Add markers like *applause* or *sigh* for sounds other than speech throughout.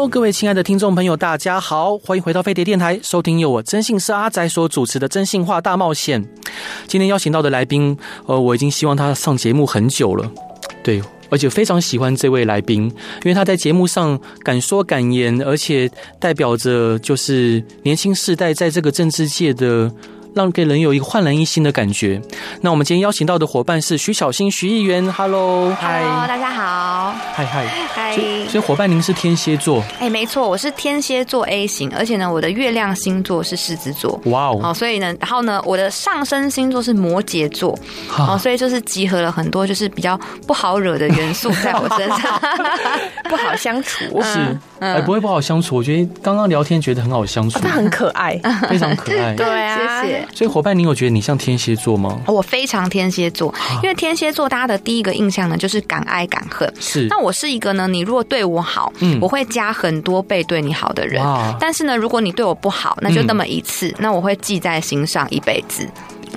Hello，各位亲爱的听众朋友，大家好，欢迎回到飞碟电台，收听由我真性是阿仔所主持的《真性话大冒险》。今天邀请到的来宾，呃，我已经希望他上节目很久了，对，而且非常喜欢这位来宾，因为他在节目上敢说敢言，而且代表着就是年轻世代在这个政治界的。让给人有一个焕然一新的感觉。那我们今天邀请到的伙伴是徐小新徐议员，Hello，嗨，大家好，嗨嗨嗨。所以，伙伴您是天蝎座？哎，没错，我是天蝎座 A 型，而且呢，我的月亮星座是狮子座。哇哦，好，所以呢，然后呢，我的上升星座是摩羯座。好，所以就是集合了很多就是比较不好惹的元素在我身上，*laughs* 不好相处。是，哎，不会不好相处。我觉得刚刚聊天觉得很好相处，他很可爱，*laughs* 非常可爱。*laughs* 对啊，谢谢。所以伙伴，你有觉得你像天蝎座吗？我非常天蝎座，因为天蝎座大家的第一个印象呢，就是敢爱敢恨。是，那我是一个呢，你如果对我好，嗯，我会加很多倍对你好的人。但是呢，如果你对我不好，那就那么一次，那我会记在心上一辈子。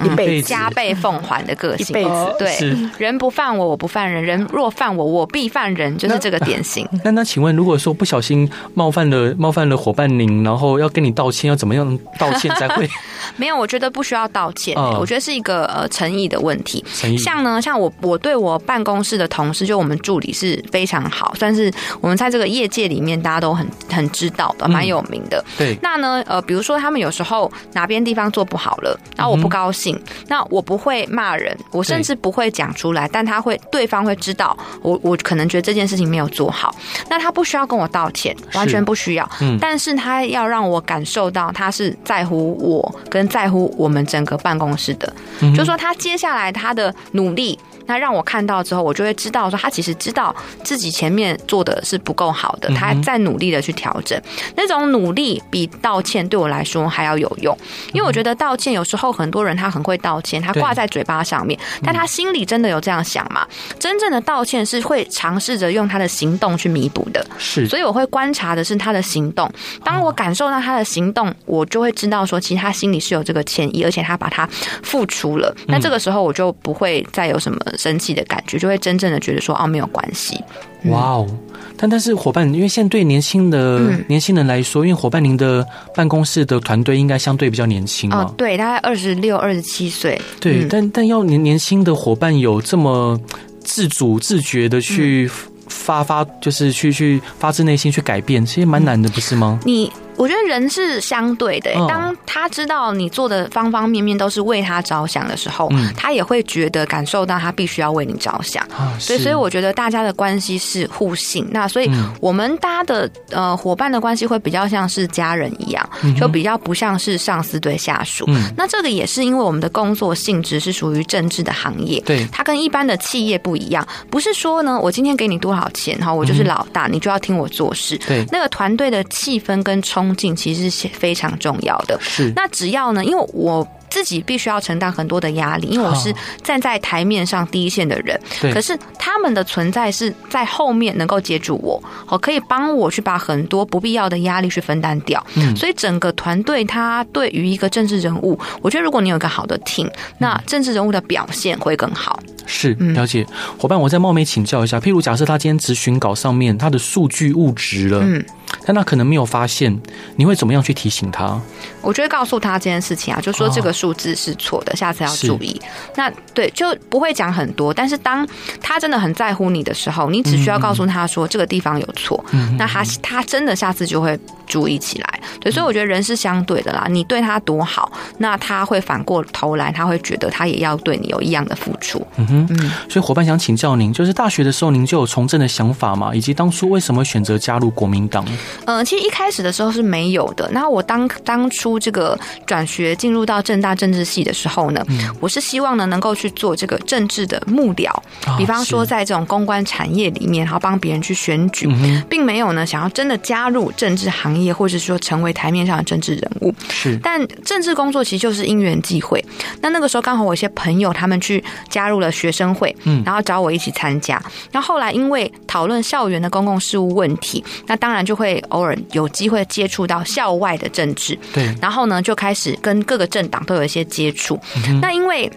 一辈子加倍奉还的个性，一辈子对，人不犯我，我不犯人；人若犯我，我必犯人，就是这个典型。那那请问，如果说不小心冒犯了冒犯了伙伴您，然后要跟你道歉，要怎么样道歉才会？*laughs* *laughs* 没有，我觉得不需要道歉，嗯、我觉得是一个呃诚意的问题。诚意。像呢，像我我对我办公室的同事，就我们助理是非常好，算是我们在这个业界里面大家都很很知道的，蛮有名的。嗯、对。那呢，呃，比如说他们有时候哪边地方做不好了，然后我不高兴。嗯那我不会骂人，我甚至不会讲出来，但他会，对方会知道我，我可能觉得这件事情没有做好，那他不需要跟我道歉，完全不需要，嗯，但是他要让我感受到他是在乎我，跟在乎我们整个办公室的，嗯，就说他接下来他的努力。那让我看到之后，我就会知道说，他其实知道自己前面做的是不够好的，他在努力的去调整。那种努力比道歉对我来说还要有用，因为我觉得道歉有时候很多人他很会道歉，他挂在嘴巴上面，但他心里真的有这样想吗？真正的道歉是会尝试着用他的行动去弥补的。是，所以我会观察的是他的行动。当我感受到他的行动，我就会知道说，其实他心里是有这个歉意，而且他把它付出了。那这个时候我就不会再有什么。生气的感觉，就会真正的觉得说哦，没有关系。哇哦！但但是伙伴，因为现在对年轻的年轻人来说，因为伙伴您的办公室的团队应该相对比较年轻嘛？哦，对，大概二十六、二十七岁。对，但但要年年轻的伙伴有这么自主、自觉的去发发，就是去去发自内心去改变，其实蛮难的，不是吗？你。我觉得人是相对的，当他知道你做的方方面面都是为他着想的时候，他也会觉得感受到他必须要为你着想。所以，所以我觉得大家的关系是互信。那所以我们大家的呃伙伴的关系会比较像是家人一样，就比较不像是上司对下属。那这个也是因为我们的工作性质是属于政治的行业，对，它跟一般的企业不一样。不是说呢，我今天给你多少钱哈，我就是老大，你就要听我做事。对，那个团队的气氛跟冲。冲劲其实是非常重要的。是，那只要呢，因为我自己必须要承担很多的压力，因为我是站在台面上第一线的人。对。可是他们的存在是在后面能够接住我，好，可以帮我去把很多不必要的压力去分担掉。嗯。所以整个团队，他对于一个政治人物，我觉得如果你有一个好的 team，那政治人物的表现会更好。是，了解。伙伴，我再冒昧请教一下，譬如假设他今天执询稿上面他的数据误值了，嗯。但他可能没有发现，你会怎么样去提醒他？我就会告诉他这件事情啊，就说这个数字是错的，哦、下次要注意。那对，就不会讲很多。但是当他真的很在乎你的时候，你只需要告诉他说这个地方有错，嗯、那他他真的下次就会注意起来。对，所以我觉得人是相对的啦。你对他多好，那他会反过头来，他会觉得他也要对你有一样的付出。嗯哼，嗯。所以伙伴想请教您，就是大学的时候您就有从政的想法吗？以及当初为什么选择加入国民党？嗯，其实一开始的时候是没有的。那我当当初这个转学进入到政大政治系的时候呢，嗯、我是希望呢能够去做这个政治的幕僚，哦、比方说在这种公关产业里面，然后帮别人去选举，嗯、并没有呢想要真的加入政治行行业，或者说成为台面上的政治人物。是，但政治工作其实就是因缘际会。那那个时候刚好我一些朋友他们去加入了学生会，嗯，然后找我一起参加。那后来因为讨论校园的公共事务问题，那当然就会偶尔有机会接触到校外的政治。对，然后呢，就开始跟各个政党都有一些接触。嗯、那因为。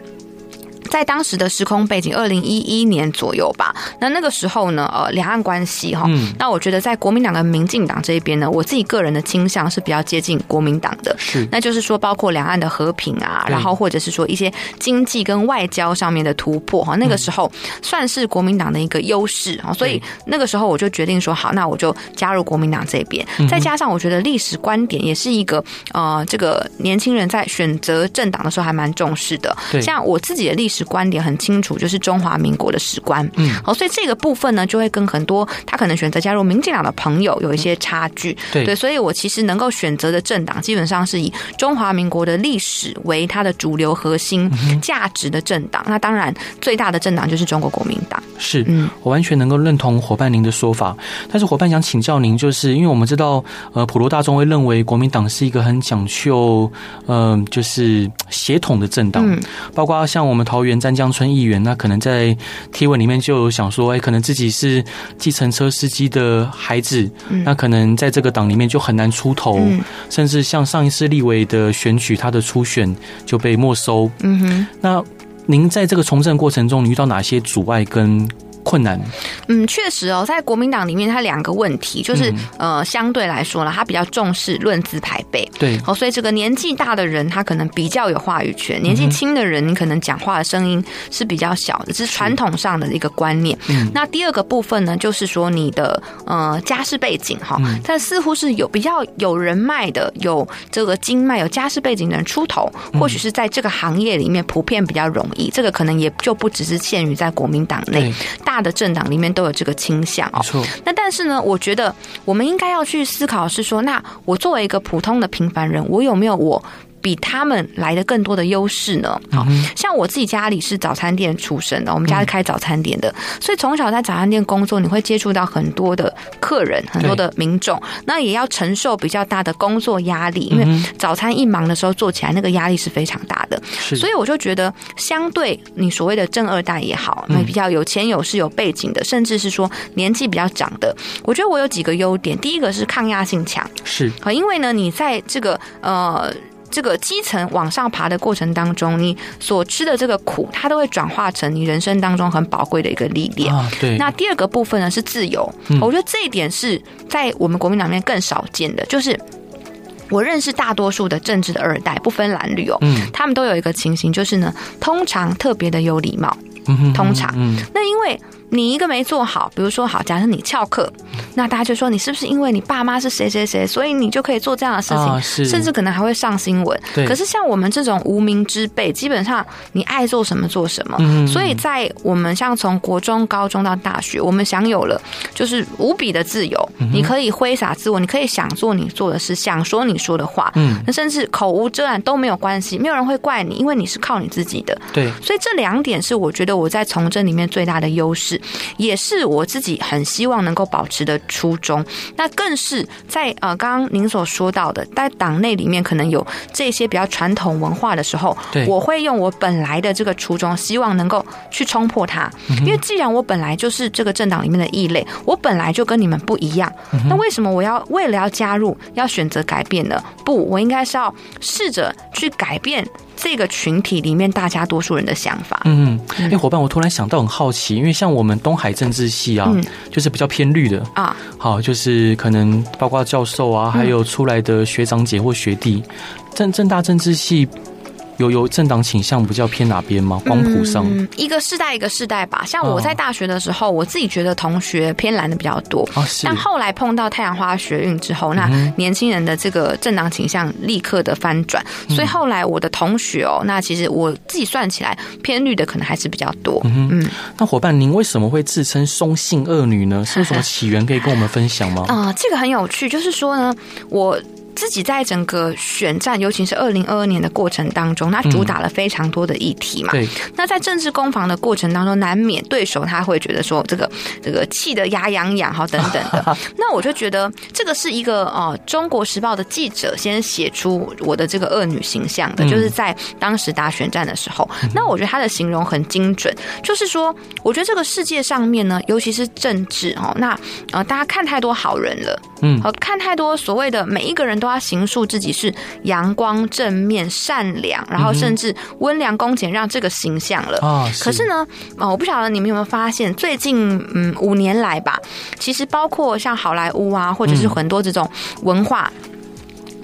在当时的时空背景，二零一一年左右吧。那那个时候呢，呃，两岸关系哈，嗯、那我觉得在国民党跟民进党这一边呢，我自己个人的倾向是比较接近国民党的。是，那就是说，包括两岸的和平啊，然后或者是说一些经济跟外交上面的突破哈，那个时候算是国民党的一个优势啊。所以那个时候我就决定说，好，那我就加入国民党这边。再加上我觉得历史观点也是一个呃，这个年轻人在选择政党的时候还蛮重视的。像我自己的历史。观点很清楚，就是中华民国的史观。嗯，好，所以这个部分呢，就会跟很多他可能选择加入民进党的朋友有一些差距。对，对，所以我其实能够选择的政党，基本上是以中华民国的历史为它的主流核心价值的政党。那当然，最大的政党就是中国国民党。是，嗯，我完全能够认同伙伴您的说法。但是伙伴想请教您，就是因为我们知道，呃，普罗大众会认为国民党是一个很讲究，嗯、呃，就是协统的政党，嗯、包括像我们桃园。詹江村议员，那可能在贴文里面就有想说，哎，可能自己是计程车司机的孩子，嗯、那可能在这个党里面就很难出头，嗯、甚至像上一次立委的选举，他的初选就被没收。嗯哼，那您在这个从政过程中，你遇到哪些阻碍跟困难，嗯，确实哦，在国民党里面，它两个问题就是，嗯、呃，相对来说呢，他比较重视论资排辈，对，哦，所以这个年纪大的人，他可能比较有话语权；年纪轻的人，你可能讲话的声音是比较小的，这是传统上的一个观念。嗯，那第二个部分呢，就是说你的呃家世背景哈，但似乎是有比较有人脉的，有这个经脉、有家世背景的人出头，或许是在这个行业里面普遍比较容易。这个可能也就不只是限于在国民党内。大。大的政党里面都有这个倾向。那但是呢，我觉得我们应该要去思考是说，那我作为一个普通的平凡人，我有没有我比他们来的更多的优势呢？好，像我自己家里是早餐店出身的，我们家是开早餐店的，所以从小在早餐店工作，你会接触到很多的客人，很多的民众，那也要承受比较大的工作压力，因为早餐一忙的时候做起来，那个压力是非常大的。所以我就觉得，相对你所谓的正二代也好，那比较有钱有势有背景的，甚至是说年纪比较长的，我觉得我有几个优点。第一个是抗压性强，是啊，因为呢，你在这个呃。这个基层往上爬的过程当中，你所吃的这个苦，它都会转化成你人生当中很宝贵的一个历练。啊，对。那第二个部分呢是自由，嗯、我觉得这一点是在我们国民党里面更少见的，就是我认识大多数的政治的二代，不分蓝绿哦，嗯，他们都有一个情形，就是呢，通常特别的有礼貌，通常，嗯，那因为。你一个没做好，比如说好，假设你翘课，那大家就说你是不是因为你爸妈是谁谁谁，所以你就可以做这样的事情，哦、甚至可能还会上新闻。对可是像我们这种无名之辈，基本上你爱做什么做什么。嗯、所以在我们像从国中、高中到大学，我们享有了就是无比的自由，嗯、你可以挥洒自我，你可以想做你做的事，想说你说的话。嗯，那甚至口无遮拦都没有关系，没有人会怪你，因为你是靠你自己的。对，所以这两点是我觉得我在从政里面最大的优势。也是我自己很希望能够保持的初衷。那更是在呃，刚刚您所说到的，在党内里面可能有这些比较传统文化的时候，我会用我本来的这个初衷，希望能够去冲破它。因为既然我本来就是这个政党里面的异类，我本来就跟你们不一样，那为什么我要为了要加入，要选择改变呢？不，我应该是要试着去改变。这个群体里面，大家多数人的想法。嗯，哎，伙伴，我突然想到，很好奇，因为像我们东海政治系啊，嗯、就是比较偏绿的啊，好，就是可能包括教授啊，还有出来的学长姐或学弟，政政大政治系。有有政党倾向比较偏哪边吗？光谱上，嗯，一个世代一个世代吧。像我在大学的时候，哦、我自己觉得同学偏蓝的比较多。哦、但后来碰到太阳花学运之后，那年轻人的这个政党倾向立刻的翻转。嗯、所以后来我的同学哦，那其实我自己算起来偏绿的可能还是比较多。嗯，嗯那伙伴，您为什么会自称松信恶女呢？是有什么起源可以跟我们分享吗？*laughs* 啊、呃，这个很有趣，就是说呢，我。自己在整个选战，尤其是二零二二年的过程当中，他主打了非常多的议题嘛。对。那在政治攻防的过程当中，难免对手他会觉得说这个这个气得牙痒痒，哈等等的。*laughs* 那我就觉得这个是一个呃，《中国时报》的记者先写出我的这个恶女形象的，就是在当时打选战的时候。那我觉得他的形容很精准，就是说，我觉得这个世界上面呢，尤其是政治哦，那呃，大家看太多好人了，嗯，好看太多所谓的每一个人都要形塑自己是阳光、正面、善良，然后甚至温良恭俭让这个形象了啊。可是呢，啊，我不晓得你们有没有发现，最近嗯五年来吧，其实包括像好莱坞啊，或者是很多这种文化。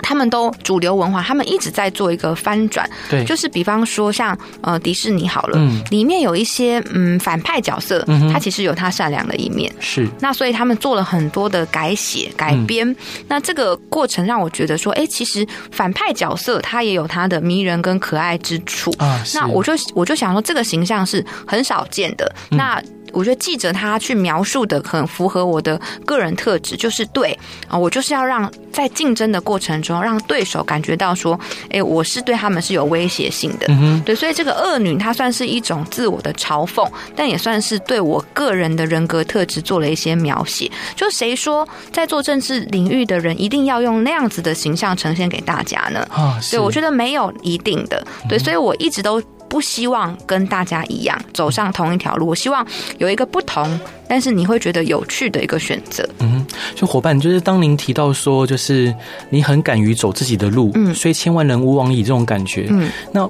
他们都主流文化，他们一直在做一个翻转，对，就是比方说像呃迪士尼好了，嗯，里面有一些嗯反派角色，嗯，他其实有他善良的一面，是。那所以他们做了很多的改写改编，嗯，那这个过程让我觉得说，哎，其实反派角色他也有他的迷人跟可爱之处。啊。那我就我就想说，这个形象是很少见的，嗯，那。我觉得记者他去描述的很符合我的个人特质，就是对啊，我就是要让在竞争的过程中，让对手感觉到说，哎，我是对他们是有威胁性的，对，所以这个恶女她算是一种自我的嘲讽，但也算是对我个人的人格特质做了一些描写。就谁说在做政治领域的人一定要用那样子的形象呈现给大家呢？啊，对，我觉得没有一定的，对，所以我一直都。不希望跟大家一样走上同一条路，我希望有一个不同，但是你会觉得有趣的一个选择。嗯，就伙伴，就是当您提到说，就是你很敢于走自己的路，嗯，所以千万人无往矣这种感觉，嗯，那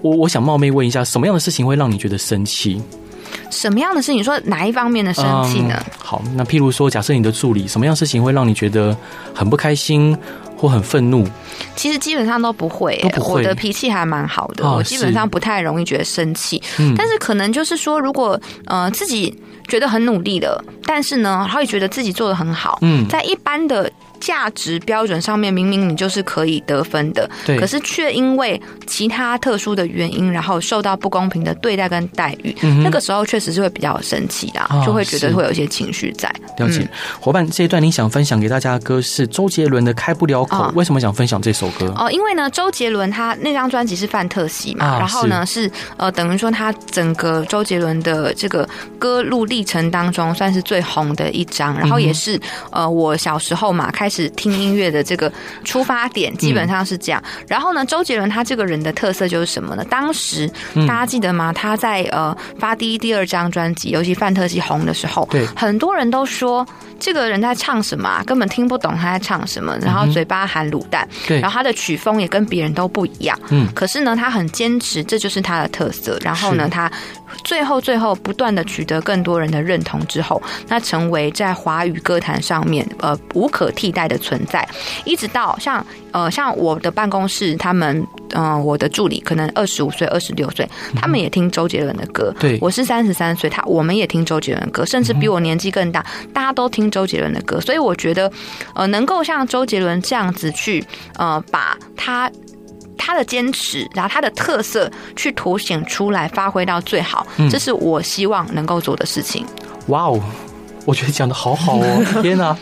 我我想冒昧问一下，什么样的事情会让你觉得生气？什么样的事情？说哪一方面的生气呢？嗯，好，那譬如说，假设你的助理，什么样事情会让你觉得很不开心？或很愤怒，其实基本上都不会，欸，不会。我的脾气还蛮好的，哦，我基本上不太容易觉得生气。嗯，但是可能就是说，如果呃自己觉得很努力的，但是呢，他会觉得自己做的很好。嗯，在一般的。价值标准上面，明明你就是可以得分的，对，可是却因为其他特殊的原因，然后受到不公平的对待跟待遇，嗯、那个时候确实是会比较生气的，哦，就会觉得会有一些情绪在。了解，伙伴，这一段你想分享给大家的歌是周杰伦的《开不了口》，哦，为什么想分享这首歌？哦，因为呢，周杰伦他那张专辑是范特西嘛，啊，然后呢是，是呃等于说他整个周杰伦的这个歌路历程当中算是最红的一张，然后也是，嗯、呃我小时候嘛开。开始听音乐的这个出发点基本上是这样。然后呢，周杰伦他这个人的特色就是什么呢？当时大家记得吗？他在呃发第一、第二张专辑，尤其《范特西》红的时候，对，很多人都说这个人在唱什么，根本听不懂他在唱什么，然后嘴巴含卤蛋，对，然后他的曲风也跟别人都不一样。嗯，可是呢，他很坚持，这就是他的特色。然后呢，他最后最后不断的取得更多人的认同之后，那成为在华语歌坛上面呃无可替代代的存在，一直到像呃像我的办公室，他们嗯、呃，我的助理可能二十五岁、二十六岁，他们也听周杰伦的歌。对，我是三十三岁，他我们也听周杰伦的歌，甚至比我年纪更大，大家都听周杰伦的歌。所以我觉得，呃，能够像周杰伦这样子去呃，把他他的坚持，然后他的特色去凸显出来，发挥到最好，这是我希望能够做的事情。哇哦！我觉得讲的好好哦！*laughs* 天哪，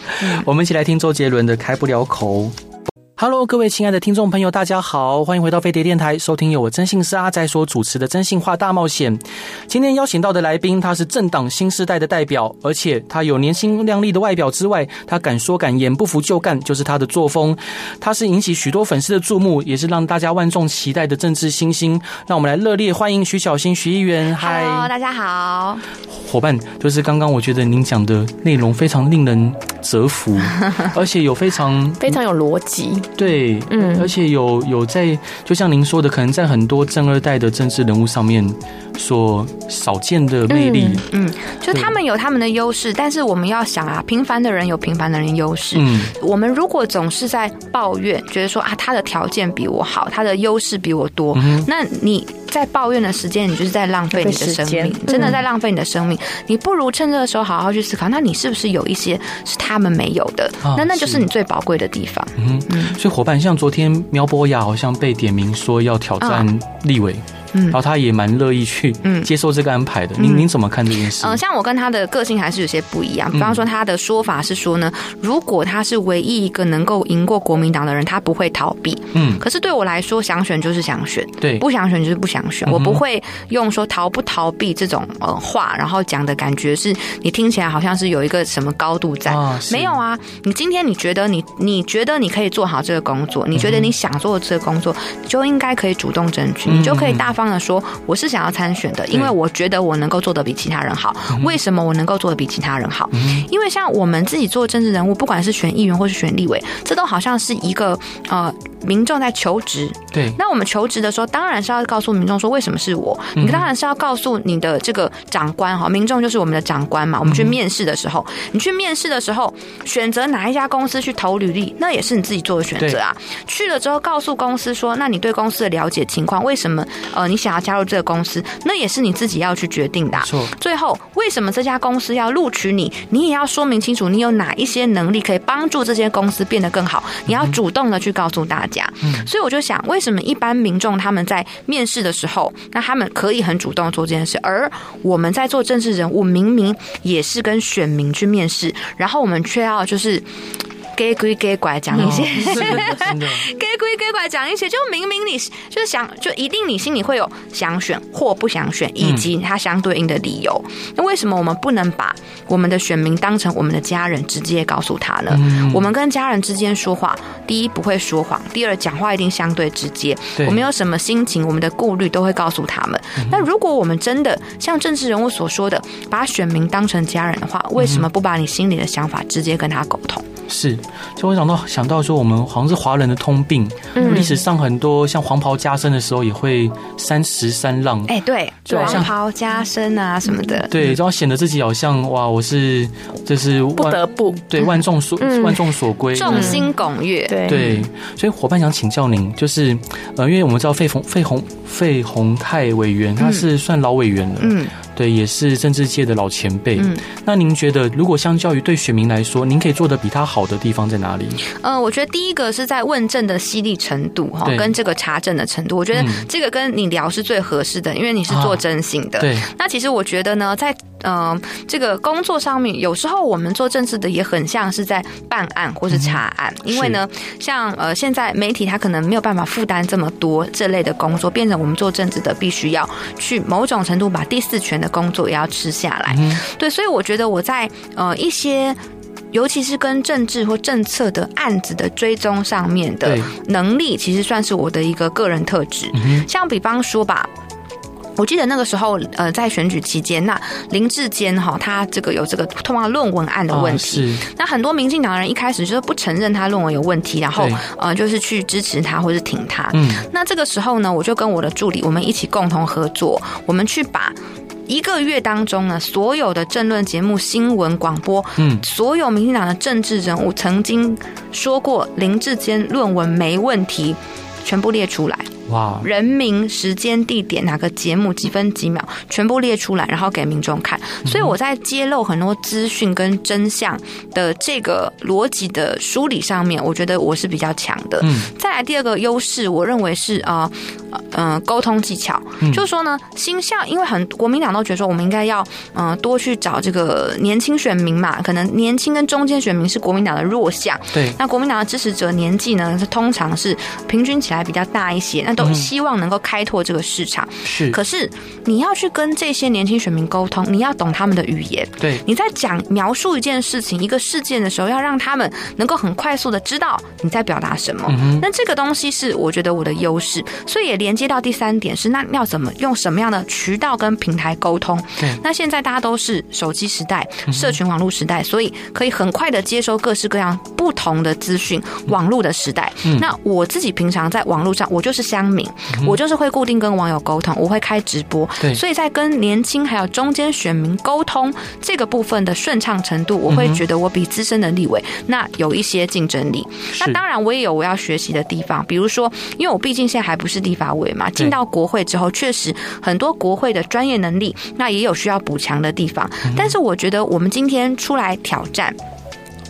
我们一起来听周杰伦的《开不了口》。Hello，各位亲爱的听众朋友，大家好，欢迎回到飞碟电台，收听由我征信社阿仔所主持的《真性话大冒险》。今天邀请到的来宾，他是政党新世代的代表，而且他有年轻靓丽的外表之外，他敢说敢言，不服就干，就是他的作风。他是引起许多粉丝的注目，也是让大家万众期待的政治新星。让我们来热烈欢迎徐小新徐议员。嗨，大家好，伙伴，就是刚刚我觉得您讲的内容非常令人折服，*laughs* 而且有非常非常有逻辑。对，嗯，而且有有在，就像您说的，可能在很多正二代的政治人物上面所少见的魅力，嗯，嗯，就他们有他们的优势，但是我们要想啊，平凡的人有平凡的人优势，嗯，我们如果总是在抱怨，觉得说啊，他的条件比我好，他的优势比我多，嗯，那你。在抱怨的时间，你就是在浪费你的生命，真的在浪费你的生命。你不如趁这个时候好好去思考，那你是不是有一些是他们没有的？那那就是你最宝贵的地方。嗯嗯。所以伙伴，像昨天苗博雅好像被点名说要挑战立委。嗯，然后他也蛮乐意去接受这个安排的。您、嗯、您怎么看这件事？嗯、呃，像我跟他的个性还是有些不一样。比方说，他的说法是说呢，如果他是唯一一个能够赢过国民党的人，他不会逃避。嗯，可是对我来说，想选就是想选，对，不想选就是不想选。我不会用说逃不逃避这种呃话，然后讲的感觉是你听起来好像是有一个什么高度在。哦、没有啊，你今天你觉得你你觉得你可以做好这个工作，你觉得你想做这个工作，就应该可以主动争取，你就可以大方的说，我是想要参选的，因为我觉得我能够做的比其他人好。为什么我能够做的比其他人好？因为像我们自己做政治人物，不管是选议员或是选立委，这都好像是一个呃。民众在求职，对，那我们求职的时候，当然是要告诉民众说，为什么是我？你当然是要告诉你的这个长官哈，民众就是我们的长官嘛。我们去面试的时候，你去面试的时候，选择哪一家公司去投履历，那也是你自己做的选择啊。去了之后，告诉公司说，那你对公司的了解情况，为什么呃你想要加入这个公司，那也是你自己要去决定的。错，最后为什么这家公司要录取你，你也要说明清楚，你有哪一些能力可以帮助这些公司变得更好，你要主动的去告诉大家。嗯，所以我就想，为什么一般民众他们在面试的时候，那他们可以很主动做这件事，而我们在做政治人物，明明也是跟选民去面试，然后我们却要就是。给鬼给拐讲一些，*laughs* 给鬼给拐讲一些，就明明你就是想，就一定你心里会有想选或不想选，以及它相对应的理由。那为什么我们不能把我们的选民当成我们的家人，直接告诉他呢？我们跟家人之间说话，第一不会说谎，第二讲话一定相对直接。我们有什么心情，我们的顾虑都会告诉他们。那如果我们真的像政治人物所说的，把选民当成家人的话，为什么不把你心里的想法直接跟他沟通？是，就我想到想到说，我们好像是华人的通病，历、嗯、史上很多像黄袍加身的时候，也会三十三浪。哎、欸，对，对，黄袍加身啊什么的，对，然后显得自己好像哇，我是这是不得不。对万众所、嗯、万众所归，众星拱月，对。对。所以伙伴想请教您，就是呃，因为我们知道费鸿费鸿费鸿泰委员，他是算老委员了，嗯。对，也是政治界的老前辈。嗯，那您觉得，如果相较于对选民来说，您可以做的比他好的地方在哪里？呃，我觉得第一个是在问政的犀利程度哈，跟这个查证的程度。我觉得这个跟你聊是最合适的，因为你是做征信的。对。那其实我觉得呢，在嗯、呃，这个工作上面，有时候我们做政治的也很像是在办案或是查案，嗯、因为呢，像呃现在媒体他可能没有办法负担这么多这类的工作，变成我们做政治的必须要去某种程度把第四权的工作也要吃下来，嗯、对，所以我觉得我在呃一些，尤其是跟政治或政策的案子的追踪上面的能力，其实算是我的一个个人特质。嗯、像比方说吧。我记得那个时候，呃，在选举期间，那林志坚哈，他这个有这个通话论文案的问题，哦、那很多民进党人一开始就是不承认他论文有问题，然后呃，就是去支持他或是挺他。嗯，那这个时候呢，我就跟我的助理，我们一起共同合作，我们去把一个月当中呢，所有的政论节目、新闻广播，嗯，所有民进党的政治人物曾经说过林志坚论文没问题，全部列出来。哇人名、时间、地点，哪个节目，几分几秒，全部列出来，然后给民众看。所以我在揭露很多资讯跟真相的这个逻辑的梳理上面，我觉得我是比较强的。嗯。再来第二个优势，我认为是啊，嗯、呃，沟通技巧。嗯。就是说呢，新像因为很国民党都觉得说，我们应该要嗯、呃、多去找这个年轻选民嘛，可能年轻跟中间选民是国民党的弱项。对。那国民党的支持者年纪呢，是通常是平均起来比较大一些。那都希望能够开拓这个市场，是。可是你要去跟这些年轻选民沟通，你要懂他们的语言。对。你在讲描述一件事情、一个事件的时候，要让他们能够很快速的知道你在表达什么。嗯。那这个东西是我觉得我的优势，所以也连接到第三点是，那要怎么用什么样的渠道跟平台沟通？对。那现在大家都是手机时代、社群网络时代，所以可以很快的接收各式各样不同的资讯。网络的时代。嗯。那我自己平常在网络上，我就是乡民。我就是会固定跟网友沟通，我会开直播，对，所以在跟年轻还有中间选民沟通这个部分的顺畅程度，我会觉得我比资深的立委那有一些竞争力。那当然我也有我要学习的地方，比如说，因为我毕竟现在还不是立法委嘛，进到国会之后，确实很多国会的专业能力，那也有需要补强的地方。但是我觉得我们今天出来挑战。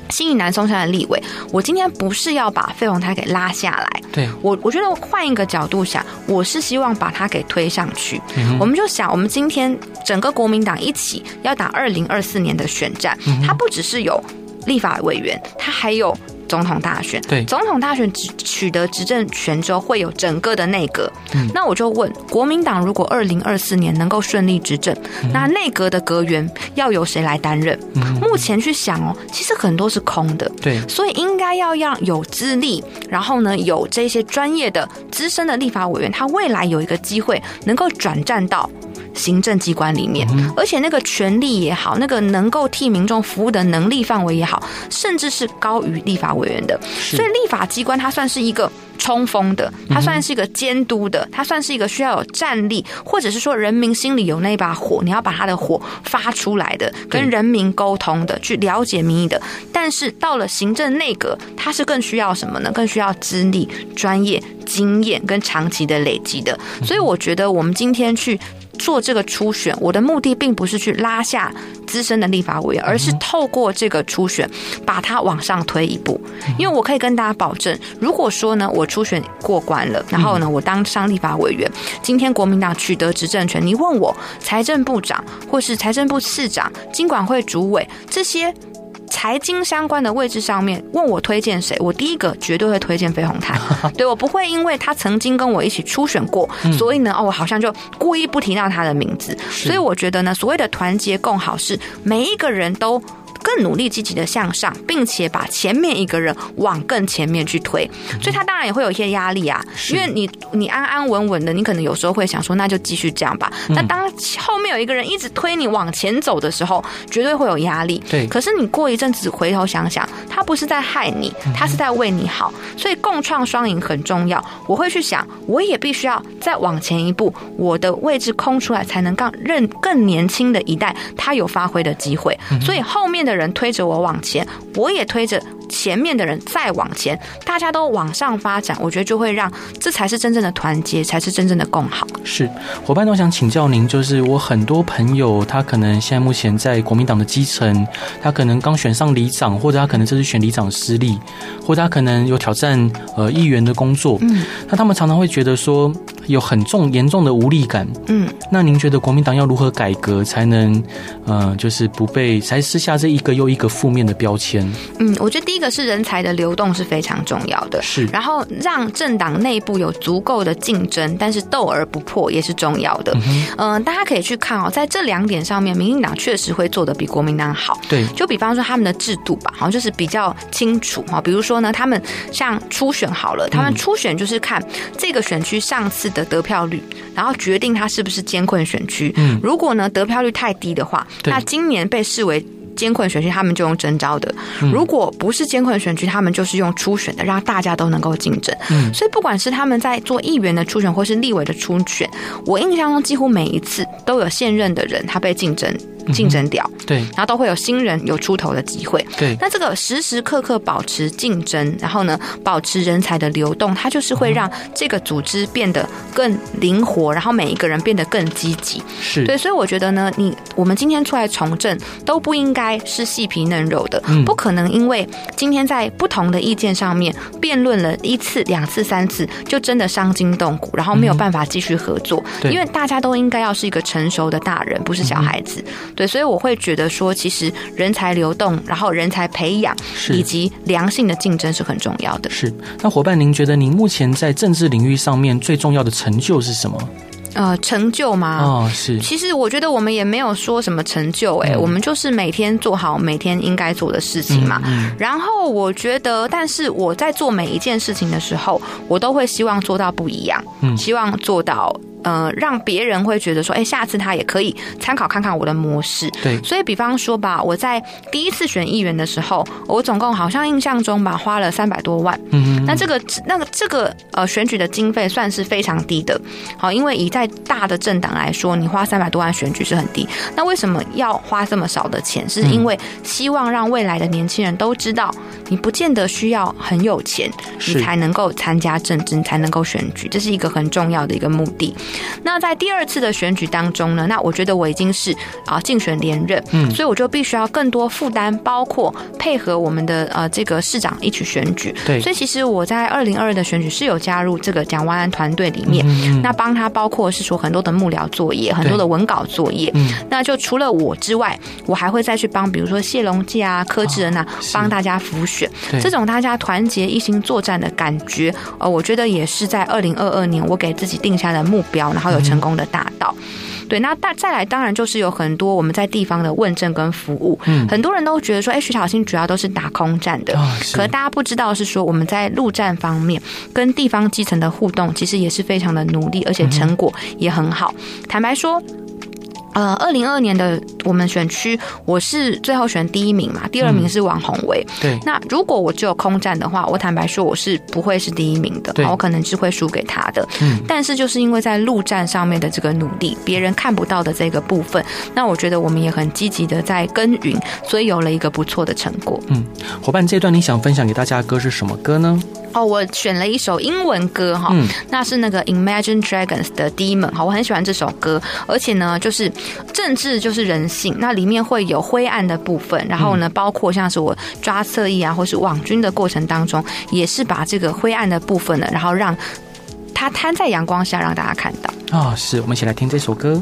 新营南松山的立委，我今天不是要把费鸿泰给拉下来，对我，我觉得换一个角度想，我是希望把他给推上去。我们就想，我们今天整个国民党一起要打二零二四年的选战，他不只是有立法委员，他还有。总统大选，对，总统大选取取得执政权之后，会有整个的内阁。嗯，那我就问，国民党如果二零二四年能够顺利执政，嗯、那内阁的阁员要由谁来担任？嗯，目前去想哦，其实很多是空的。对，所以应该要让有资历，然后呢，有这些专业的资深的立法委员，他未来有一个机会能够转战到。行政机关里面，而且那个权力也好，那个能够替民众服务的能力范围也好，甚至是高于立法委员的。所以立法机关它算是一个冲锋的，它算是一个监督的，它算是一个需要有战力，或者是说人民心里有那把火，你要把他的火发出来的，跟人民沟通的，去了解民意的。但是到了行政内阁，它是更需要什么呢？更需要资历、专业、经验跟长期的累积的。所以我觉得我们今天去。做这个初选，我的目的并不是去拉下资深的立法委员，而是透过这个初选把它往上推一步。因为我可以跟大家保证，如果说呢，我初选过关了，然后呢，我当上立法委员，今天国民党取得执政权，你问我财政部长或是财政部次长、经管会主委这些。财经相关的位置上面问我推荐谁，我第一个绝对会推荐飞鸿泰。*laughs* 对，我不会因为他曾经跟我一起初选过，所以呢，哦，我好像就故意不提到他的名字。所以我觉得呢，所谓的团结共好是每一个人都。更努力积极的向上，并且把前面一个人往更前面去推，所以他当然也会有一些压力啊。因为你你安安稳稳的，你可能有时候会想说，那就继续这样吧。那当后面有一个人一直推你往前走的时候，绝对会有压力。对。可是你过一阵子回头想想，他不是在害你，他是在为你好。所以共创双赢很重要。我会去想，我也必须要再往前一步，我的位置空出来，才能让更更年轻的一代他有发挥的机会。所以后面的。人推着我往前，我也推着前面的人再往前，大家都往上发展，我觉得就会让这才是真正的团结，才是真正的共好。是伙伴都想请教您，就是我很多朋友，他可能现在目前在国民党的基层，他可能刚选上里长，或者他可能这次选里长失利，或者他可能有挑战呃议员的工作，嗯，那他们常常会觉得说有很重严重的无力感，嗯，那您觉得国民党要如何改革才能呃就是不被才撕下这一个又一个负面的标签？嗯，我觉得第一个是人才的流动是非常重要的，是，然后让政党内部有足够的竞争，但是斗而不破也是重要的。嗯、呃，大家可以去看哦，在这两点上面，民进党确实会做的比国民党好。对，就比方说他们的制度吧，好像就是比较清楚哈。比如说呢，他们像初选好了，他们初选就是看这个选区上次的得票率，然后决定他是不是艰困选区。嗯，如果呢得票率太低的话，那今年被视为。艰困选区，他们就用征招的；如果不是艰困选区，他们就是用初选的，让大家都能够竞争。嗯，所以不管是他们在做议员的初选，或是立委的初选，我印象中几乎每一次都有现任的人他被竞争。竞争掉，对，然后都会有新人有出头的机会，对。那这个时时刻刻保持竞争，然后呢，保持人才的流动，它就是会让这个组织变得更灵活，然后每一个人变得更积极。是。对，所以我觉得呢，你我们今天出来从政都不应该是细皮嫩肉的，不可能因为今天在不同的意见上面辩论了一次、两次、三次，就真的伤筋动骨，然后没有办法继续合作。对，因为大家都应该要是一个成熟的大人，不是小孩子。对，所以我会觉得说，其实人才流动，然后人才培养，以及良性的竞争是很重要的。是，那伙伴，您觉得您目前在政治领域上面最重要的成就是什么？呃，成就吗？哦，是。其实我觉得我们也没有说什么成就，欸，哎，嗯，我们就是每天做好每天应该做的事情嘛。嗯，嗯。然后我觉得，但是我在做每一件事情的时候，我都会希望做到不一样，嗯，希望做到。呃，让别人会觉得说，哎，下次他也可以参考看看我的模式。对，所以比方说吧，我在第一次选议员的时候，我总共好像印象中吧，花了三百多万。嗯，那这个那个这个呃选举的经费算是非常低的，好，因为以在大的政党来说，你花三百多万选举是很低。那为什么要花这么少的钱？是因为希望让未来的年轻人都知道，你不见得需要很有钱，你才能够参加政治，你才能够选举，这是一个很重要的一个目的。那在第二次的选举当中呢，那我觉得我已经是啊竞选连任，嗯，所以我就必须要更多负担，包括配合我们的呃这个市长一起选举。对，所以其实我在二零二二的选举是有加入这个蒋万安团队里面，嗯、那帮他包括是说很多的幕僚作业，很多的文稿作业。嗯，那就除了我之外，我还会再去帮，比如说谢龙介啊、柯志恩啊，帮大家辅选。这种大家团结一心作战的感觉，呃，我觉得也是在二零二二年我给自己定下的目标，然后有成功的达到。对，那大再来，当然就是有很多我们在地方的问政跟服务。嗯，很多人都觉得说，哎，徐小新主要都是打空战的，哦、可是大家不知道是说我们在陆战方面跟地方基层的互动，其实也是非常的努力，而且成果也很好。嗯、坦白说。呃，二零二二年的我们选区，我是最后选第一名嘛，第二名是王宏伟。对，那如果我只有空战的话，我坦白说我是不会是第一名的，我可能是会输给他的。嗯，但是就是因为在陆战上面的这个努力，别人看不到的这个部分，那我觉得我们也很积极的在耕耘，所以有了一个不错的成果。嗯，伙伴，这段你想分享给大家的歌是什么歌呢？哦，我选了一首英文歌哈，嗯、那是那个 Imagine Dragons 的 Demon 哈，我很喜欢这首歌，而且呢，就是政治就是人性，那里面会有灰暗的部分，然后呢，包括像是我抓侧翼啊，或是网军的过程当中，也是把这个灰暗的部分呢，然后让它摊在阳光下，让大家看到。啊、哦，是我们一起来听这首歌。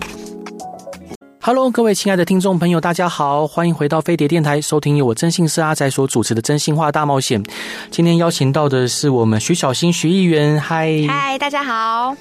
Hello，各位亲爱的听众朋友，大家好，欢迎回到飞碟电台，收听由我真心是阿仔所主持的《真心话大冒险》。今天邀请到的是我们徐小新徐议员，嗨嗨，大家好。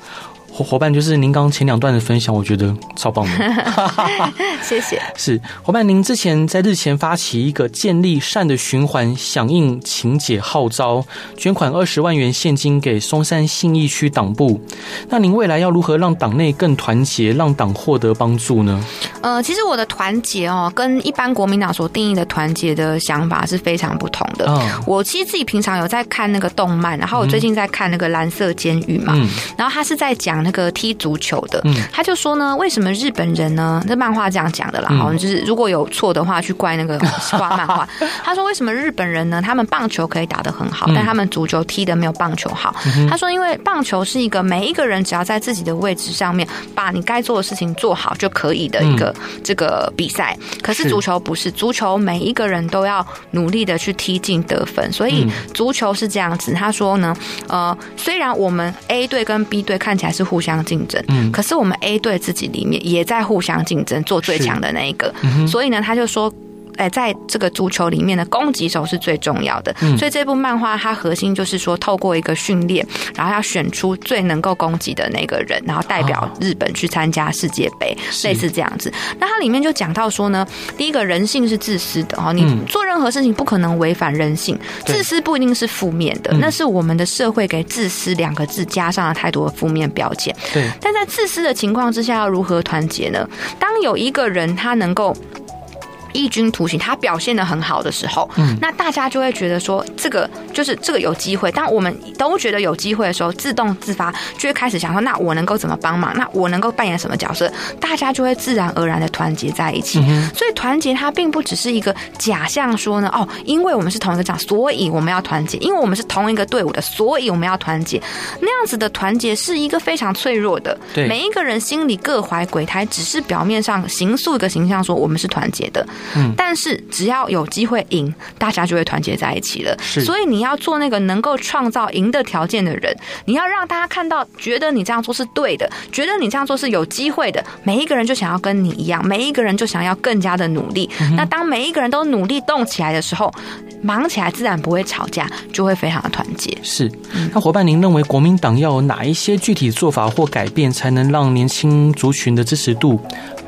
伙伙伴，就是您刚刚前两段的分享，我觉得超棒的，*laughs* 谢谢。是伙伴，您之前在日前发起一个建立善的循环，响应情节号召，捐款二十万元现金给松山信义区党部。那您未来要如何让党内更团结，让党获得帮助呢？呃，其实我的团结哦，跟一般国民党所定义的团结的想法是非常不同的。嗯，我其实自己平常有在看那个动漫，然后我最近在看那个蓝色监狱嘛，嗯，然后他是在讲。那个踢足球的，嗯，他就说呢，为什么日本人呢？这漫画这样讲的啦，好、嗯，就是如果有错的话，去怪那个 *laughs* 画漫画。他说，为什么日本人呢？他们棒球可以打得很好，嗯、但他们足球踢得没有棒球好。嗯、他说，因为棒球是一个每一个人只要在自己的位置上面把你该做的事情做好就可以的一个这个比赛。嗯、可是足球不是，足球每一个人都要努力的去踢进得分，所以足球是这样子。他说呢，呃，虽然我们 A 队跟 B 队看起来是。互相竞争，嗯，可是我们 A 队自己里面也在互相竞争，做最强的那一个，嗯、所以呢，他就说。哎，在这个足球里面的攻击手是最重要的，嗯、所以这部漫画它核心就是说，透过一个训练，然后要选出最能够攻击的那个人，然后代表日本去参加世界杯，哦、类似这样子。那它里面就讲到说呢，第一个人性是自私的哦，你做任何事情不可能违反人性，嗯、自私不一定是负面的，那是我们的社会给自私两个字加上了太多的负面标签。对，但在自私的情况之下，要如何团结呢？当有一个人他能够。异军突起，他表现的很好的时候，嗯，那大家就会觉得说，这个就是这个有机会。当我们都觉得有机会的时候，自动自发就会开始想说，那我能够怎么帮忙？那我能够扮演什么角色？大家就会自然而然的团结在一起。嗯、所以团结它并不只是一个假象，说呢，哦，因为我们是同一个党，所以我们要团结；因为我们是同一个队伍的，所以我们要团结。那样子的团结是一个非常脆弱的。对，每一个人心里各怀鬼胎，只是表面上形塑一个形象，说我们是团结的。嗯，但是只要有机会赢，大家就会团结在一起了。是，所以你要做那个能够创造赢的条件的人，你要让大家看到，觉得你这样做是对的，觉得你这样做是有机会的。每一个人就想要跟你一样，每一个人就想要更加的努力。嗯、那当每一个人都努力动起来的时候，忙起来自然不会吵架，就会非常的团结。是，那伙伴，您认为国民党要有哪一些具体做法或改变，才能让年轻族群的支持度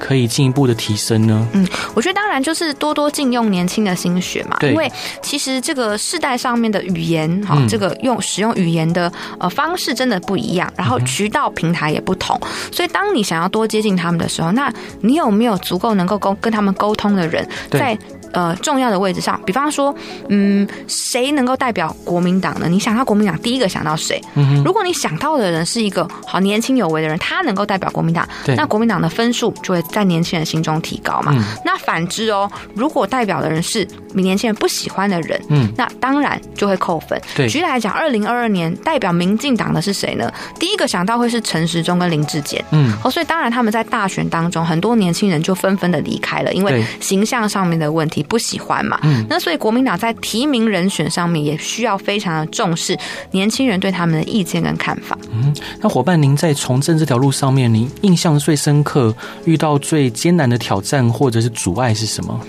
可以进一步的提升呢？嗯，我觉得当然就是多多禁用年轻的心血嘛。对，因为其实这个世代上面的语言，哈、嗯，这个用使用语言的呃方式真的不一样，然后渠道平台也不同，嗯、所以当你想要多接近他们的时候，那你有没有足够能够沟跟他们沟通的人在？呃重要的位置上，比方说，嗯，谁能够代表国民党呢？你想到国民党，第一个想到谁？嗯，如果你想到的人是一个好年轻有为的人，他能够代表国民党，那国民党的分数就会在年轻人心中提高嘛。嗯、那反之哦，如果代表的人是年轻人不喜欢的人，嗯，那当然就会扣分。对，举例来讲，二零二二年代表民进党的是谁呢？第一个想到会是陈时中跟林志坚，嗯，哦，所以当然他们在大选当中，很多年轻人就纷纷的离开了，因为形象上面的问题不喜欢嘛。嗯，那所以国民党在提名人选上面也需要非常的重视年轻人对他们的意见跟看法。嗯，那伙伴，您在从政这条路上面，您印象最深刻、遇到最艰难的挑战或者是阻碍是什么？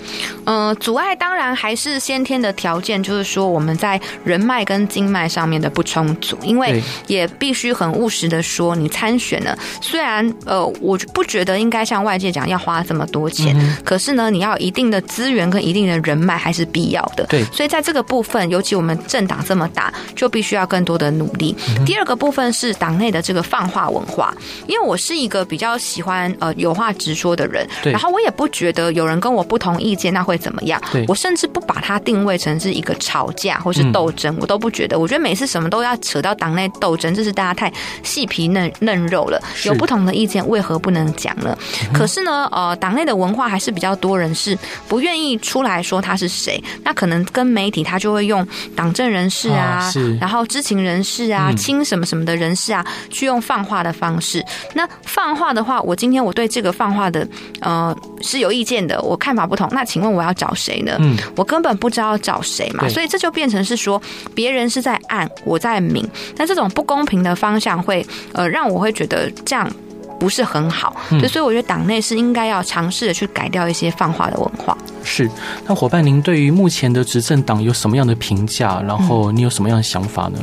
呃，阻碍当然还是先天的条件，就是说我们在人脉跟经脉上面的不充足，因为也必须很务实的说，你参选了，虽然呃，我不觉得应该像外界讲要花这么多钱，嗯、可是呢，你要有一定的资源跟一定的人脉还是必要的。对，所以在这个部分，尤其我们政党这么大，就必须要更多的努力。嗯、第二个部分是党内的这个放话文化，因为我是一个比较喜欢呃有话直说的人，然后我也不觉得有人跟我不同意见那会怎么样，我甚至不把它定位成是一个吵架或是斗争，嗯、我都不觉得。我觉得每次什么都要扯到党内斗争，这是大家太细皮嫩嫩肉了。有不同的意见，为何不能讲呢？嗯、可是呢，呃，党内的文化还是比较多人是不愿意出来说他是谁。那可能跟媒体他就会用党政人士啊，哦、然后知情人士啊，亲、嗯、什么什么的人士啊，去用放话的方式。那放话的话，我今天我对这个放话的呃是有意见的，我看法不同。那请问我要找谁呢？嗯，我根本不知道找谁嘛。所以这就变成是说，别人是在暗，我在明。那这种不公平的方向会呃让我会觉得这样。不是很好，所以我觉得党内是应该要尝试的去改掉一些放话的文化。是，那伙伴，您对于目前的执政党有什么样的评价？然后你有什么样的想法呢？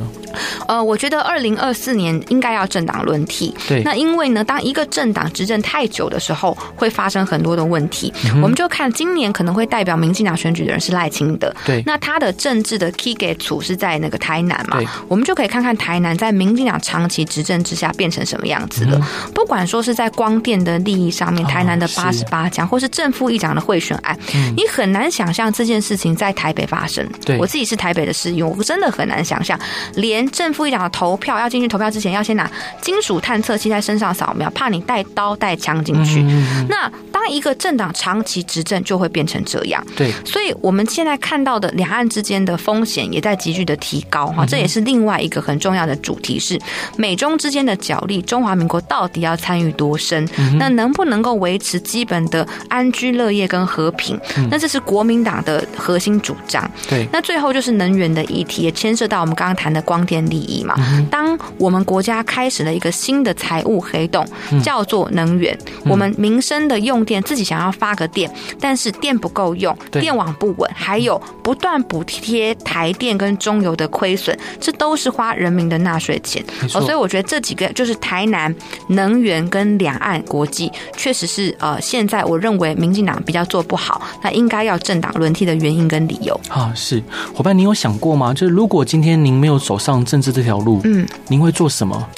呃，我觉得二零二四年应该要政党轮替。对，那因为呢，当一个政党执政太久的时候，会发生很多的问题。嗯、我们就看今年可能会代表民进党选举的人是赖清德。对，那他的政治的基础是在那个台南嘛？对，我们就可以看看台南在民进党长期执政之下变成什么样子了。嗯、不管说是在光电的利益上面，台南的八十八奖，或是正副议长的贿选案，嗯、你很难想象这件事情在台北发生。对，我自己是台北的市议，我真的很难想象，连正副议长的投票要进去投票之前，要先拿金属探测器在身上扫描，怕你带刀带枪进去。嗯、那当一个政党长期执政，就会变成这样。对，所以我们现在看到的两岸之间的风险也在急剧的提高哈，这也是另外一个很重要的主题是美中之间的角力，中华民国到底要参与多深？那能不能够维持基本的安居乐业跟和平？那这是国民党的核心主张。对，那最后就是能源的议题，也牵涉到我们刚刚谈的光电利益嘛。当我们国家开始了一个新的财务黑洞，叫做能源，我们民生的用电自己想要发个电，但是电不够用，电网不稳，还有不断补贴台电跟中油的亏损，这都是花人民的纳税钱。哦，所以我觉得这几个就是台南能源跟两岸国际，确实是呃，现在我认为民进党比较做不好，那应该要政党轮替的原因跟理由啊。是伙伴，你有想过吗？就是如果今天您没有走上政治这条路，嗯，您会做什么？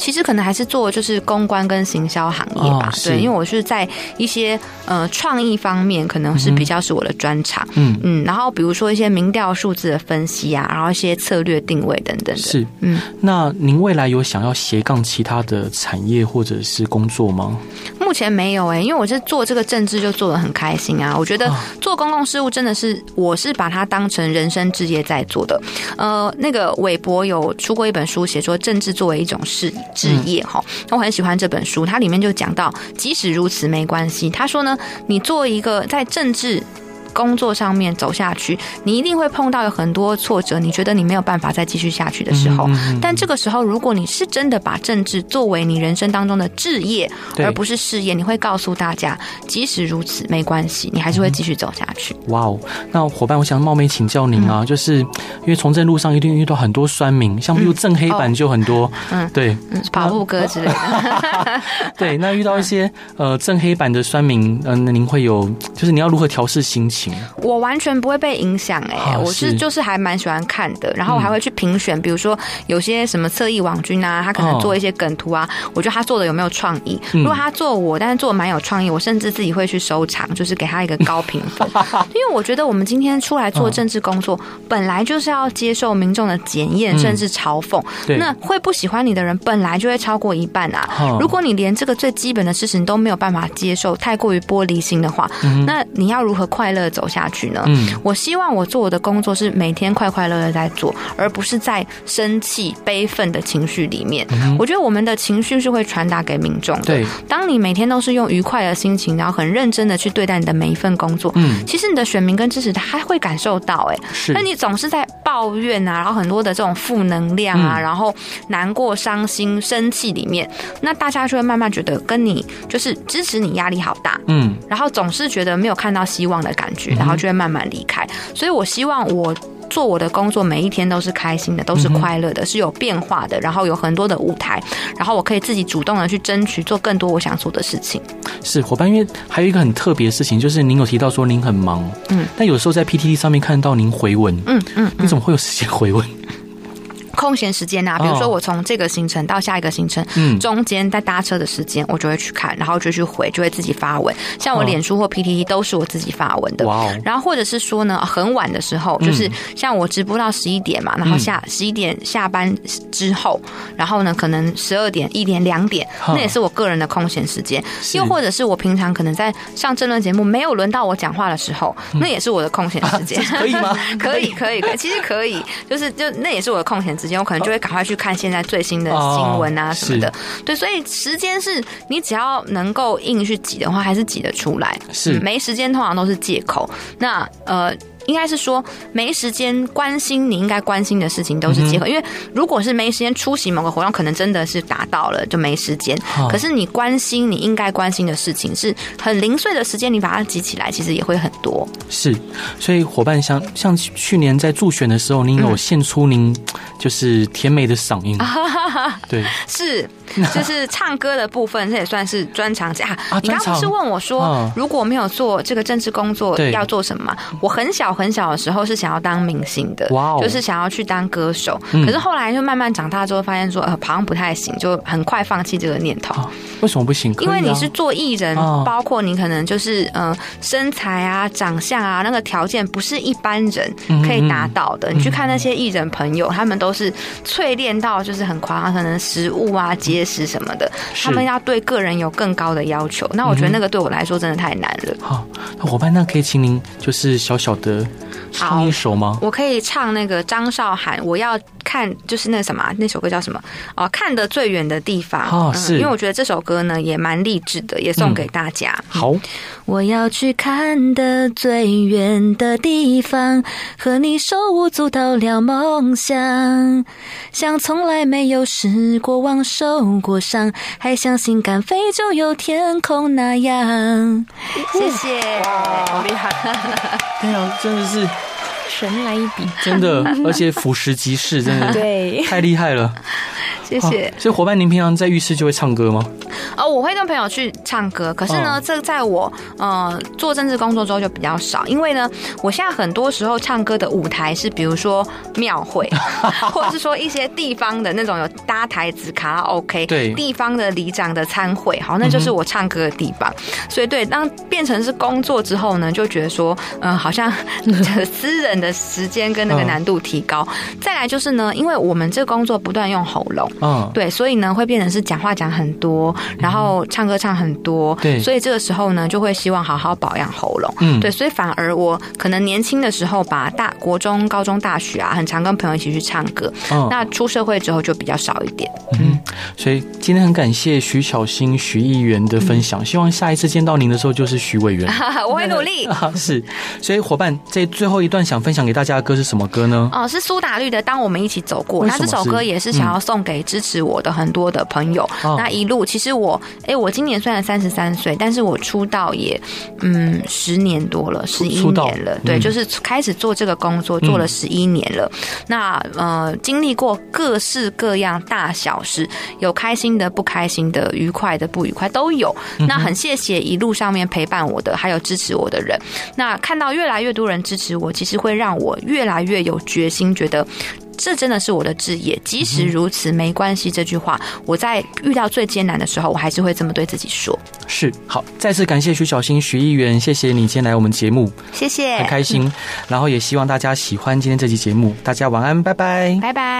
其实可能还是做就是公关跟行销行业吧，哦、对，因为我是在一些呃创意方面，可能是比较是我的专长，嗯。嗯，然后比如说一些民调数字的分析啊，然后一些策略定位等等的，是，嗯，那您未来有想要斜杠其他的产业或者是工作吗？目前没有哎、欸，因为我是做这个政治就做的很开心啊，我觉得做公共事务真的是我是把它当成人生志业在做的，呃，那个韦伯有出过一本书，写说政治作为一种事。职业哈，我很喜欢这本书，它里面就讲到，即使如此没关系。他说呢，你做一个在政治。工作上面走下去，你一定会碰到有很多挫折，你觉得你没有办法再继续下去的时候。但这个时候，如果你是真的把政治作为你人生当中的志业，而不是事业，你会告诉大家，即使如此没关系，你还是会继续走下去。哇哦，那伙伴，我想冒昧请教您啊，就是因为从政路上一定遇到很多酸民，像比如正黑板就很多，嗯，对，跑步哥之类的。*laughs* 对，那遇到一些呃正黑板的酸民，嗯，那您会有，就是你要如何调试心情？情？我完全不会被影响哎、我是是就是还蛮喜欢看的，然后我还会去评选，比如说有些什么侧翼网军啊，他可能做一些梗图啊，我觉得他做的有没有创意？嗯如果他做我，但是做的蛮有创意，我甚至自己会去收藏，就是给他一个高评分，*laughs* 因为我觉得我们今天出来做政治工作，本来就是要接受民众的检验，嗯甚至嘲讽。对那会不喜欢你的人本来就会超过一半啊嗯。如果你连这个最基本的事情都没有办法接受，太过于玻璃心的话，那你要如何快乐走下去呢？嗯。我希望我做我的工作是每天快快乐乐在做，而不是在生气、悲愤的情绪里面。我觉得我们的情绪是会传达给民众的。对，当你每天都是用愉快的心情，然后很认真的去对待你的每一份工作，嗯，其实你的选民跟支持他会感受到、欸，哎，是。那你总是在抱怨啊，然后很多的这种负能量啊，嗯。然后难过、伤心、生气里面，那大家就会慢慢觉得跟你就是支持你压力好大，嗯，然后总是觉得没有看到希望的感觉，然后就会慢慢离开。所以我希望我。做我的工作，每一天都是开心的，都是快乐的，是有变化的，然后有很多的舞台，然后我可以自己主动的去争取，做更多我想做的事情。是伙伴，因为还有一个很特别的事情，就是您有提到说您很忙，嗯，但有时候在 PTT 上面看到您回文，嗯嗯，你怎么会有时间回文？空闲时间啊，比如说我从这个行程到下一个行程，嗯中间在搭车的时间，我就会去看，然后就去回，就会自己发文。像我脸书或 PTT 都是我自己发文的。哇哦然后或者是说呢，很晚的时候，就是像我直播到十一点嘛，然后下十一点下班之后，然后呢，可能十二点、一点、两点，那也是我个人的空闲时间。是又或者是我平常可能在上政论节目没有轮到我讲话的时候，那也是我的空闲时间。*laughs* 可以吗？*laughs* 可以，可以，可以，其实可以，就是就那也是我的空闲时间，我可能就会赶快去看现在最新的新闻啊哦什么的。对，所以时间是你只要能够硬去挤的话，还是挤得出来。是嗯没时间通常都是借口。那呃。应该是说没时间关心你应该关心的事情都是借口，因为如果是没时间出席某个活动，可能真的是达到了就没时间。可是你关心你应该关心的事情是很零碎的时间，你把它集起来，其实也会很多。是，所以伙伴像像去年在助选的时候，您有献出您就是甜美的嗓音，*laughs* 对，是，*laughs* 就是唱歌的部分，这也算是专长啊。啊你刚刚不是问我说，嗯如果没有做这个政治工作要做什么？我很小很小的时候是想要当明星的，哇哦就是想要去当歌手。嗯可是后来就慢慢长大之后，发现说呃好像不太行，就很快放弃这个念头。啊为什么不行？啊因为你是做艺人，哦包括你可能就是呃身材啊、长相啊，那个条件不是一般人可以达到的。你去看那些艺人朋友，他们都是淬炼到就是很夸张，可能食物啊、节食什么的，他们要对个人有更高的要求。那我觉得那个对我来说真的太难了。好，那伙伴，那可以请您就是小小的唱一首吗？我可以唱那个张韶涵，我要看就是那什么啊那首歌叫什么？哦，看得最远的地方。哦是因为我觉得这首歌呢也蛮励志的，也送给大家。好，我要去看得最远的地方，和你手舞足蹈聊梦想，像从来没有失过望、受过伤，还相信敢飞就有天空那样。谢谢，好厉害，*laughs* 对啊，真的是神来一笔，真的，*laughs* 而且俯拾即是，真的对，太厉害了。谢谢。好所以伙伴，您平常在浴室就会唱歌吗？哦，我会跟朋友去唱歌，可是呢，哦这在我呃做政治工作之后就比较少，因为呢，我现在很多时候唱歌的舞台是比如说庙会，*laughs* 或者是说一些地方的那种有搭台子卡拉 OK，对地方的里长的参会，好，那就是我唱歌的地方。所以对，当变成是工作之后呢，就觉得说，嗯、好像 *laughs* 私人的时间跟那个难度提高。再来就是呢，因为我们这个工作不断用喉咙。嗯，对，所以呢，会变成是讲话讲很多，然后唱歌唱很多。对所以这个时候呢，就会希望好好保养喉咙。嗯对，所以反而我可能年轻的时候，把大国中、高中、大学啊，很常跟朋友一起去唱歌。嗯那出社会之后就比较少一点。嗯，所以今天很感谢徐巧芯徐议员的分享，希望下一次见到您的时候就是徐委员。*laughs* 我会努力。啊，*laughs* 是，所以伙伴，这最后一段想分享给大家的歌是什么歌呢？哦，是苏打绿的《当我们一起走过》。那这首歌也是想要送给支持我的很多的朋友。哦、那一路其实我，哎，我今年虽然三十三岁，但是我出道也嗯十年多了，十一年了。对，就是开始做这个工作做了十一年了。嗯、那呃，经历过各式各样大小事，有开心的、不开心的、愉快的、不愉快都有。那很谢谢一路上面陪伴我的，还有支持我的人。那看到越来越多人支持我，其实会让我越来越有决心，觉得这真的是我的志业。即使如此，没关系。这句话，我在遇到最艰难的时候，我还是会这么对自己说。是，好，再次感谢徐小新徐议员，谢谢你今天来我们节目，谢谢，很开心。*laughs* 然后也希望大家喜欢今天这期节目，大家晚安，拜拜，拜拜。